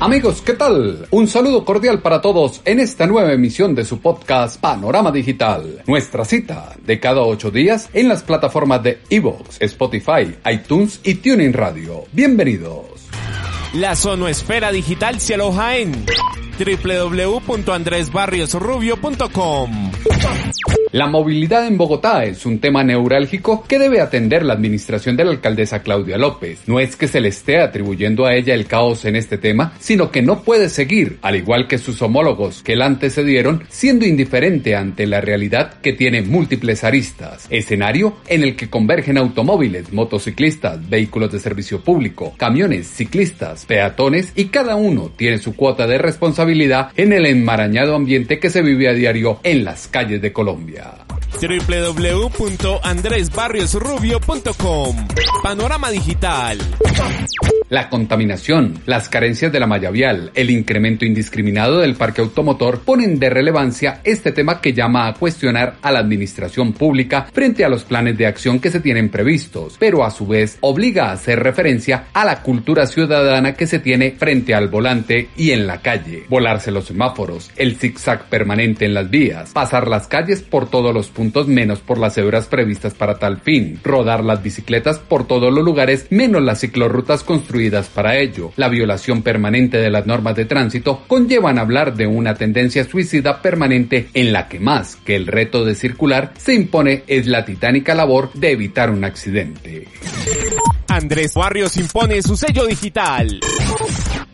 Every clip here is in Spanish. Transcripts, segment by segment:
Amigos, ¿qué tal? Un saludo cordial para todos en esta nueva emisión de su podcast Panorama Digital. Nuestra cita de cada ocho días en las plataformas de Evox, Spotify, iTunes y Tuning Radio. Bienvenidos. La zonoesfera digital se aloja en www.andresbarriosrubio.com. La movilidad en Bogotá es un tema neurálgico que debe atender la administración de la alcaldesa Claudia López. No es que se le esté atribuyendo a ella el caos en este tema, sino que no puede seguir, al igual que sus homólogos que la antecedieron, siendo indiferente ante la realidad que tiene múltiples aristas. Escenario en el que convergen automóviles, motociclistas, vehículos de servicio público, camiones, ciclistas, peatones y cada uno tiene su cuota de responsabilidad en el enmarañado ambiente que se vive a diario en las calles de Colombia www.andresbarriosrubio.com Panorama Digital la contaminación, las carencias de la malla vial, el incremento indiscriminado del parque automotor ponen de relevancia este tema que llama a cuestionar a la administración pública frente a los planes de acción que se tienen previstos, pero a su vez obliga a hacer referencia a la cultura ciudadana que se tiene frente al volante y en la calle, volarse los semáforos, el zigzag permanente en las vías, pasar las calles por todos los puntos menos por las cebras previstas para tal fin, rodar las bicicletas por todos los lugares menos las ciclorrutas construidas para ello. La violación permanente de las normas de tránsito conllevan hablar de una tendencia suicida permanente en la que más que el reto de circular se impone es la titánica labor de evitar un accidente. Andrés Barrios impone su sello digital.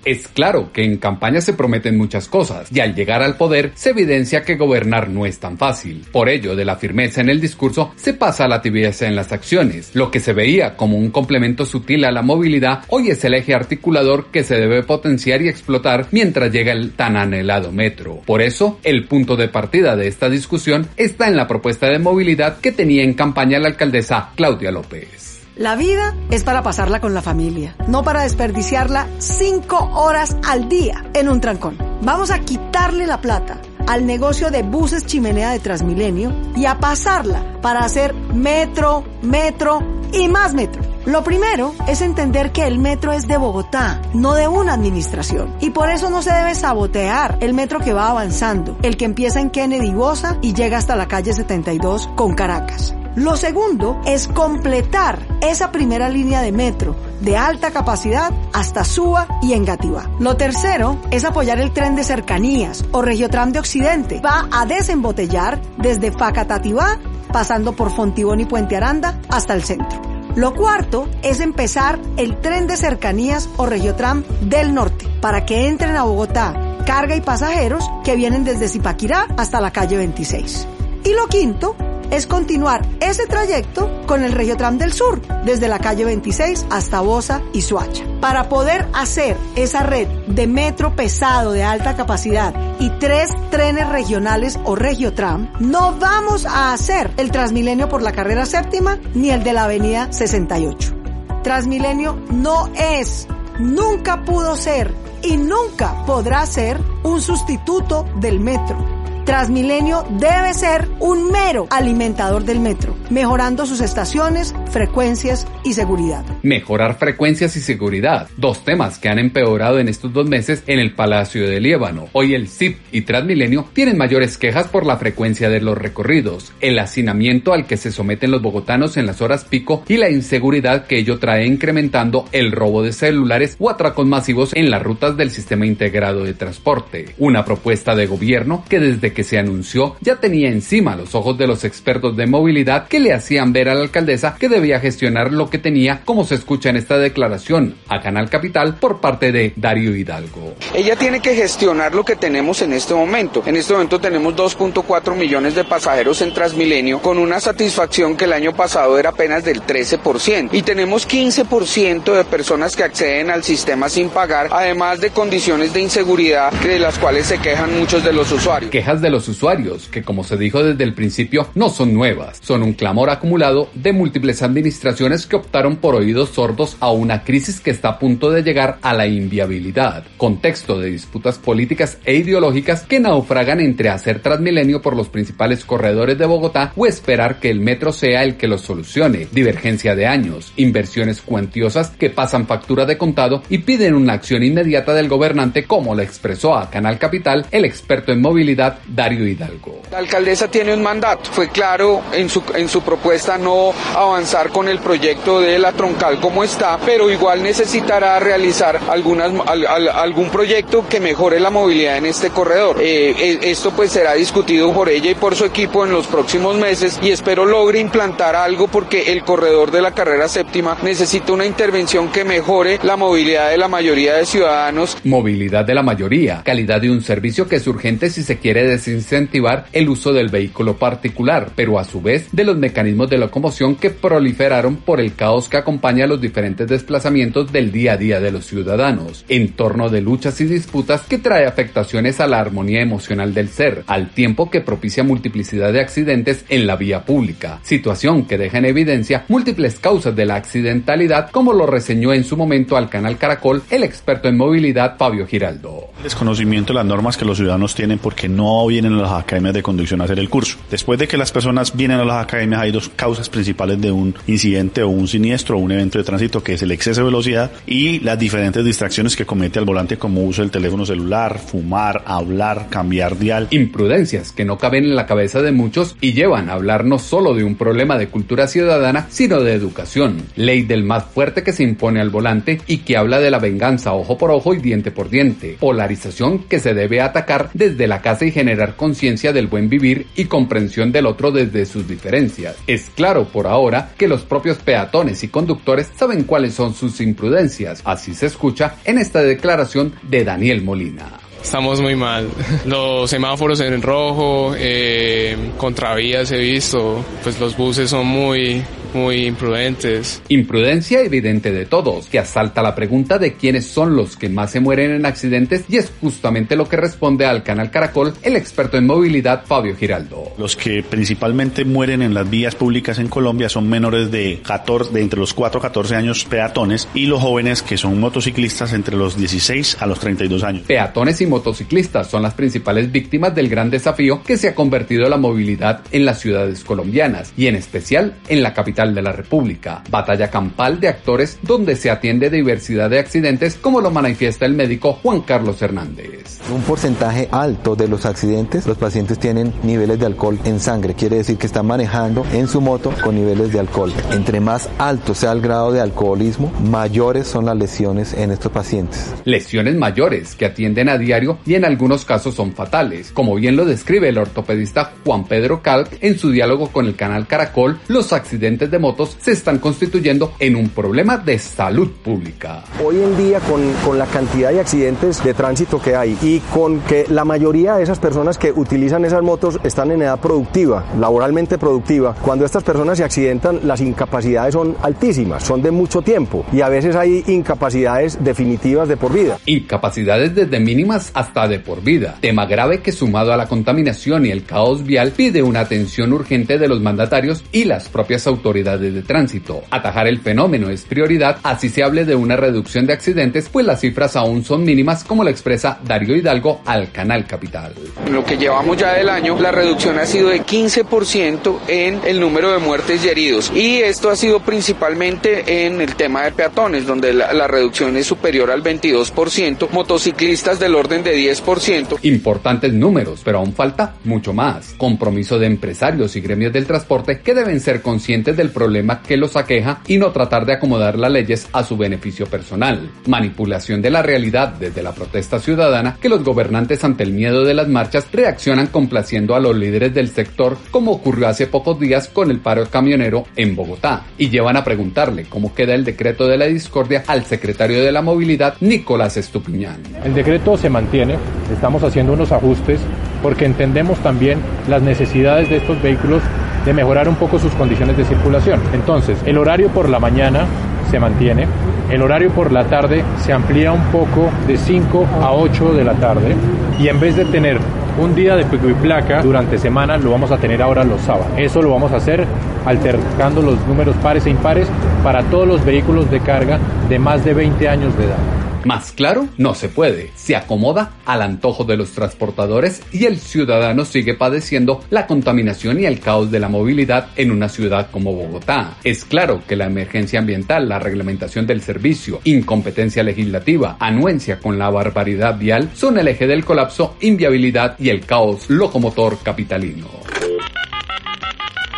Es claro que en campaña se prometen muchas cosas y al llegar al poder se evidencia que gobernar no es tan fácil. Por ello, de la firmeza en el discurso se pasa a la tibieza en las acciones. Lo que se veía como un complemento sutil a la movilidad hoy es el eje articulador que se debe potenciar y explotar mientras llega el tan anhelado metro. Por eso, el punto de partida de esta discusión está en la propuesta de movilidad que tenía en campaña la alcaldesa Claudia López. La vida es para pasarla con la familia, no para desperdiciarla cinco horas al día en un trancón. Vamos a quitarle la plata al negocio de buses chimenea de Transmilenio y a pasarla para hacer metro, metro y más metro. Lo primero es entender que el metro es de Bogotá, no de una administración. Y por eso no se debe sabotear el metro que va avanzando, el que empieza en Kennedy Bosa y llega hasta la calle 72 con Caracas. Lo segundo es completar esa primera línea de metro de alta capacidad hasta Suba y Engativá. Lo tercero es apoyar el tren de cercanías o Regiotram de Occidente. Va a desembotellar desde Facatativá, pasando por Fontibón y Puente Aranda hasta el centro. Lo cuarto es empezar el tren de cercanías o Regiotram del norte para que entren a Bogotá carga y pasajeros que vienen desde Zipaquirá hasta la calle 26. Y lo quinto es continuar ese trayecto con el Regiotram del Sur, desde la calle 26 hasta Bosa y Suacha. Para poder hacer esa red de metro pesado de alta capacidad y tres trenes regionales o Regiotram, no vamos a hacer el Transmilenio por la carrera séptima ni el de la avenida 68. Transmilenio no es, nunca pudo ser y nunca podrá ser un sustituto del metro Transmilenio debe ser un mero alimentador del metro, mejorando sus estaciones, frecuencias y seguridad. Mejorar frecuencias y seguridad, dos temas que han empeorado en estos dos meses en el Palacio de Líbano. Hoy el CIP y Transmilenio tienen mayores quejas por la frecuencia de los recorridos, el hacinamiento al que se someten los bogotanos en las horas pico y la inseguridad que ello trae incrementando el robo de celulares o atracos masivos en las rutas del sistema integrado de transporte. Una propuesta de gobierno que desde que se anunció ya tenía encima los ojos de los expertos de movilidad que le hacían ver a la alcaldesa que debía gestionar lo que tenía, como se escucha en esta declaración a Canal Capital por parte de Darío Hidalgo. Ella tiene que gestionar lo que tenemos en este momento. En este momento tenemos 2.4 millones de pasajeros en Transmilenio con una satisfacción que el año pasado era apenas del 13% y tenemos 15% de personas que acceden al sistema sin pagar, además de condiciones de inseguridad de las cuales se quejan muchos de los usuarios. Quejas de los usuarios, que como se dijo desde el principio, no son nuevas, son un clamor acumulado de múltiples administraciones que optaron por oídos sordos a una crisis que está a punto de llegar a la inviabilidad, contexto de disputas políticas e ideológicas que naufragan entre hacer Transmilenio por los principales corredores de Bogotá o esperar que el metro sea el que los solucione, divergencia de años, inversiones cuantiosas que pasan factura de contado y piden una acción inmediata del gobernante como lo expresó a Canal Capital el experto en movilidad Dario Hidalgo. La alcaldesa tiene un mandato, fue claro en su, en su propuesta no avanzar con el proyecto de la troncal como está, pero igual necesitará realizar algunas, algún proyecto que mejore la movilidad en este corredor. Eh, eh, esto pues será discutido por ella y por su equipo en los próximos meses y espero logre implantar algo porque el corredor de la carrera séptima necesita una intervención que mejore la movilidad de la mayoría de ciudadanos. Movilidad de la mayoría, calidad de un servicio que es urgente si se quiere desincentivar el uso del vehículo particular, pero a su vez de los mecanismos de locomoción que proliferaron por el caos que acompaña los diferentes desplazamientos del día a día de los ciudadanos, en torno de luchas y disputas que trae afectaciones a la armonía emocional del ser, al tiempo que propicia multiplicidad de accidentes en la vía pública, situación que deja en evidencia múltiples causas de la accidentalidad como lo reseñó en su momento al canal Caracol el experto en movilidad Fabio Giraldo. Desconocimiento de las normas que los ciudadanos tienen porque no vienen a las academias de conducción a hacer el curso. Después de que las personas vienen a las academias hay dos causas principales de un incidente o un siniestro o un evento de tránsito que es el exceso de velocidad y las diferentes distracciones que comete al volante como uso del teléfono celular, fumar, hablar, cambiar dial. Imprudencias que no caben en la cabeza de muchos y llevan a hablar no solo de un problema de cultura ciudadana, sino de educación. Ley del más fuerte que se impone al volante y que habla de la venganza ojo por ojo y diente por diente. Polarización que se debe atacar desde la casa y generar conciencia del buen vivir y comprensión del otro desde sus diferencias. Es claro por ahora que los propios peatones y conductores saben cuáles son sus imprudencias. Así se escucha en esta declaración de Daniel Molina. Estamos muy mal. Los semáforos en rojo, eh, contravías he visto, pues los buses son muy, muy imprudentes. Imprudencia evidente de todos, que asalta la pregunta de quiénes son los que más se mueren en accidentes y es justamente lo que responde al canal Caracol el experto en movilidad Fabio Giraldo. Los que principalmente mueren en las vías públicas en Colombia son menores de 14, de entre los 4 a 14 años peatones y los jóvenes que son motociclistas entre los 16 a los 32 años. Peatones y motociclistas son las principales víctimas del gran desafío que se ha convertido la movilidad en las ciudades colombianas y en especial en la capital de la República, batalla campal de actores donde se atiende diversidad de accidentes como lo manifiesta el médico Juan Carlos Hernández. Un porcentaje alto de los accidentes, los pacientes tienen niveles de alcohol en sangre, quiere decir que están manejando en su moto con niveles de alcohol. Entre más alto sea el grado de alcoholismo, mayores son las lesiones en estos pacientes. Lesiones mayores que atienden a diario y en algunos casos son fatales, como bien lo describe el ortopedista Juan Pedro Calc en su diálogo con el canal Caracol, los accidentes de motos se están constituyendo en un problema de salud pública. Hoy en día con, con la cantidad de accidentes de tránsito que hay y con que la mayoría de esas personas que utilizan esas motos están en edad productiva, laboralmente productiva, cuando estas personas se accidentan las incapacidades son altísimas, son de mucho tiempo y a veces hay incapacidades definitivas de por vida. Incapacidades desde mínimas hasta de por vida, tema grave que sumado a la contaminación y el caos vial pide una atención urgente de los mandatarios y las propias autoridades de tránsito. Atajar el fenómeno es prioridad, así se hable de una reducción de accidentes, pues las cifras aún son mínimas, como lo expresa Darío Hidalgo al Canal Capital. Lo que llevamos ya del año, la reducción ha sido de 15% en el número de muertes y heridos. Y esto ha sido principalmente en el tema de peatones, donde la, la reducción es superior al 22%, motociclistas del orden de 10%. Importantes números, pero aún falta mucho más. Compromiso de empresarios y gremios del transporte que deben ser conscientes del problema que los aqueja y no tratar de acomodar las leyes a su beneficio personal. Manipulación de la realidad desde la protesta ciudadana que los gobernantes ante el miedo de las marchas reaccionan complaciendo a los líderes del sector como ocurrió hace pocos días con el paro camionero en Bogotá y llevan a preguntarle cómo queda el decreto de la discordia al secretario de la movilidad Nicolás Estupiñán. El decreto se mantiene, estamos haciendo unos ajustes porque entendemos también las necesidades de estos vehículos de mejorar un poco sus condiciones de circulación. Entonces, el horario por la mañana se mantiene, el horario por la tarde se amplía un poco de 5 a 8 de la tarde y en vez de tener un día de pico y placa durante semana lo vamos a tener ahora los sábados. Eso lo vamos a hacer altercando los números pares e impares para todos los vehículos de carga de más de 20 años de edad. Más claro, no se puede. Se acomoda al antojo de los transportadores y el ciudadano sigue padeciendo la contaminación y el caos de la movilidad en una ciudad como Bogotá. Es claro que la emergencia ambiental, la reglamentación del servicio, incompetencia legislativa, anuencia con la barbaridad vial son el eje del colapso, inviabilidad y el caos locomotor capitalino.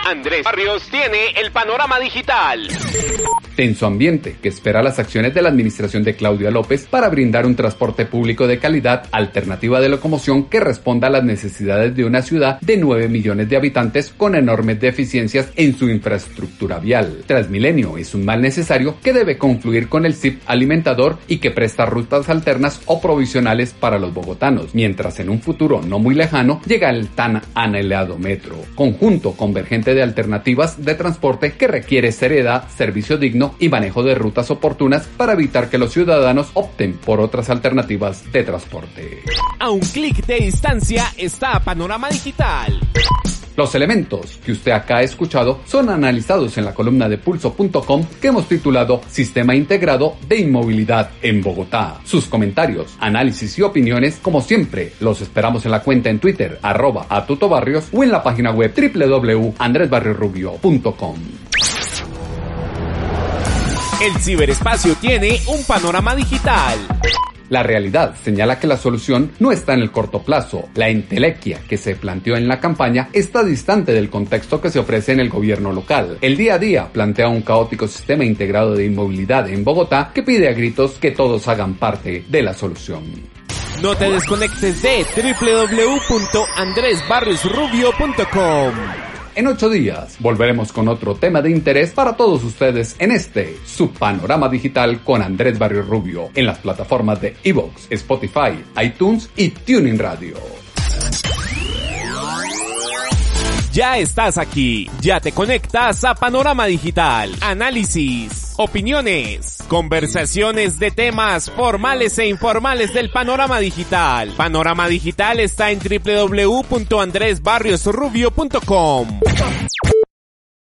Andrés Barrios tiene el panorama digital. Tenso ambiente que espera las acciones de la administración de Claudia López para brindar un transporte público de calidad, alternativa de locomoción que responda a las necesidades de una ciudad de 9 millones de habitantes con enormes deficiencias en su infraestructura vial. Transmilenio es un mal necesario que debe confluir con el CIP alimentador y que presta rutas alternas o provisionales para los bogotanos, mientras en un futuro no muy lejano llega el tan anhelado metro, conjunto convergente de alternativas de transporte que requiere seriedad, servicio digno y manejo de rutas oportunas para evitar que los ciudadanos opten por otras alternativas de transporte. A un clic de distancia está Panorama Digital. Los elementos que usted acá ha escuchado son analizados en la columna de pulso.com que hemos titulado Sistema Integrado de Inmovilidad en Bogotá. Sus comentarios, análisis y opiniones, como siempre, los esperamos en la cuenta en Twitter, arroba a tutobarrios o en la página web www.andresbarriorubio.com. El ciberespacio tiene un panorama digital. La realidad señala que la solución no está en el corto plazo. La entelequia que se planteó en la campaña está distante del contexto que se ofrece en el gobierno local. El día a día plantea un caótico sistema integrado de inmovilidad en Bogotá que pide a gritos que todos hagan parte de la solución. No te desconectes de www.andresbarriosrubio.com. En ocho días volveremos con otro tema de interés para todos ustedes en este su panorama digital con Andrés Barrio Rubio en las plataformas de Evox, Spotify, iTunes y Tuning Radio. Ya estás aquí, ya te conectas a Panorama Digital, análisis, opiniones, conversaciones de temas formales e informales del panorama digital. Panorama Digital está en www.andresbarriosrubio.com.